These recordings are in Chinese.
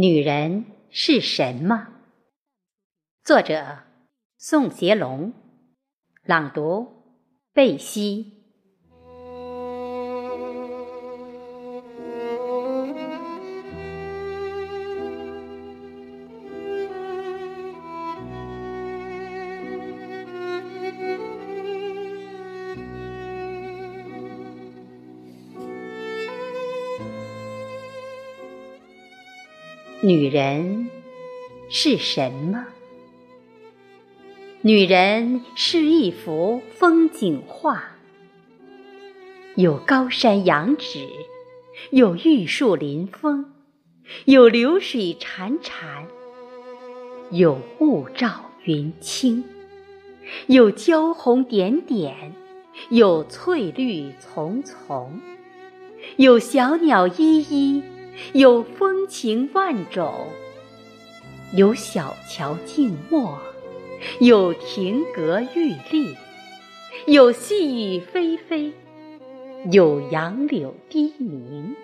女人是什么？作者：宋杰龙，朗读：贝西。女人是什么？女人是一幅风景画，有高山仰止，有玉树临风，有流水潺潺，有雾罩云轻，有娇红点点，有翠绿丛丛，有小鸟依依。有风情万种，有小桥静默，有亭阁玉立，有细雨霏霏，有杨柳低鸣。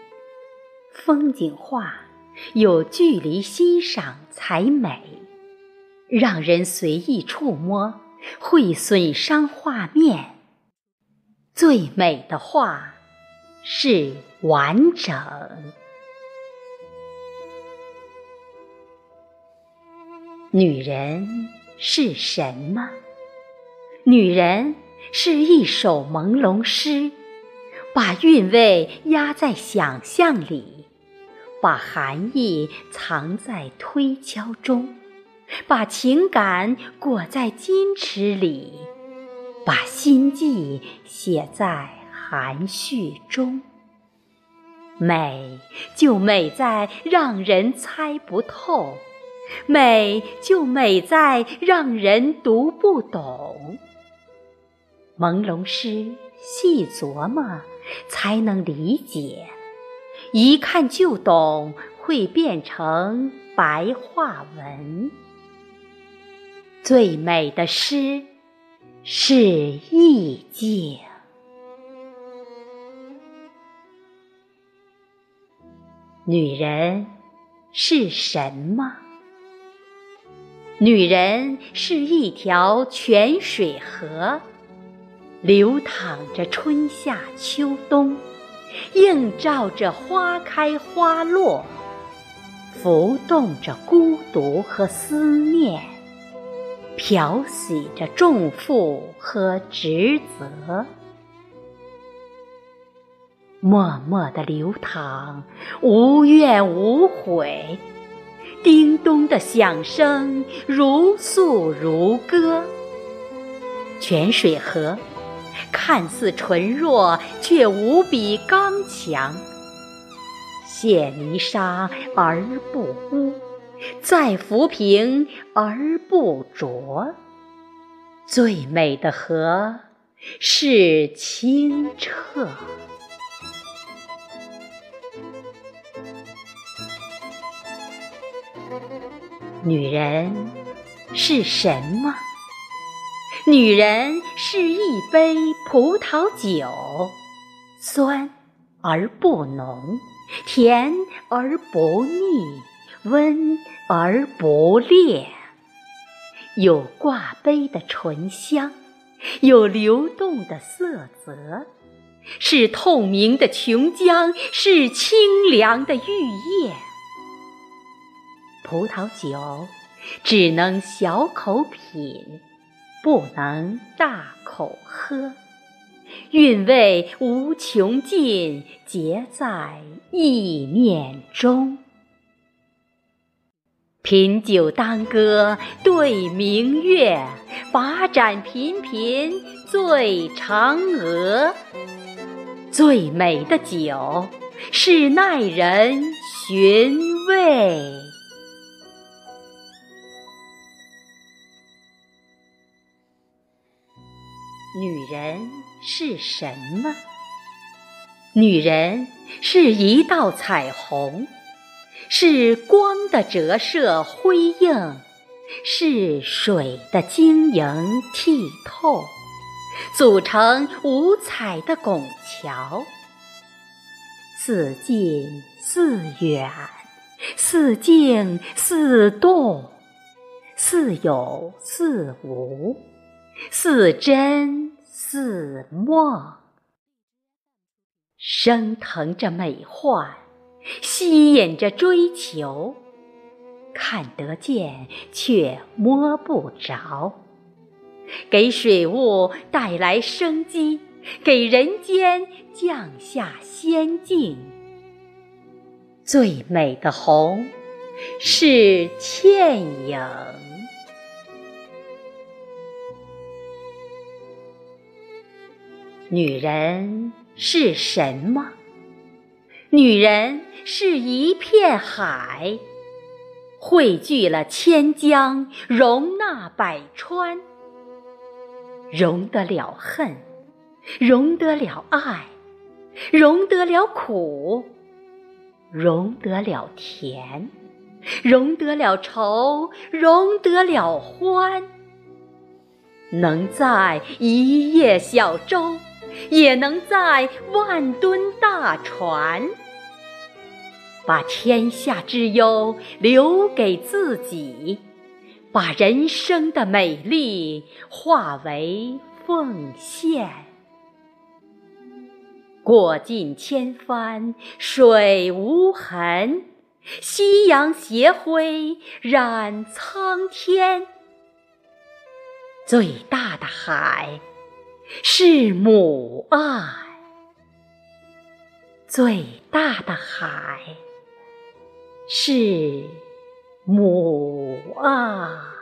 风景画有距离欣赏才美，让人随意触摸会损伤画面。最美的画是完整。女人是什么？女人是一首朦胧诗，把韵味压在想象里，把含义藏在推敲中，把情感裹在矜持里，把心迹写在含蓄中。美就美在让人猜不透。美就美在让人读不懂，朦胧诗细琢磨才能理解，一看就懂会变成白话文。最美的诗是意境。女人是什么？女人是一条泉水河，流淌着春夏秋冬，映照着花开花落，浮动着孤独和思念，漂洗着重负和职责，默默的流淌，无怨无悔。叮咚的响声如诉如歌，泉水河看似纯弱，却无比刚强。卸泥沙而不污，再浮萍而不浊。最美的河是清澈。女人是什么？女人是一杯葡萄酒，酸而不浓，甜而不腻，温而不烈。有挂杯的醇香，有流动的色泽，是透明的琼浆，是清凉的玉液。葡萄酒只能小口品，不能大口喝，韵味无穷尽，结在意念中。品酒当歌对明月，把盏频频醉嫦娥。最美的酒是耐人寻味。女人是什么？女人是一道彩虹，是光的折射辉映，是水的晶莹剔透，组成五彩的拱桥。似近似远，似静似动，似有似无，似真似梦，升腾着美幻，吸引着追求，看得见却摸不着，给水雾带来生机，给人间降下仙境。最美的红是倩影。女人是什么？女人是一片海，汇聚了千江，容纳百川，容得了恨，容得了爱，容得了苦。容得了甜，容得了愁，容得了欢。能在一叶小舟，也能载万吨大船。把天下之忧留给自己，把人生的美丽化为奉献。过尽千帆水无痕，夕阳斜晖染苍天。最大的海是母爱，最大的海是母爱。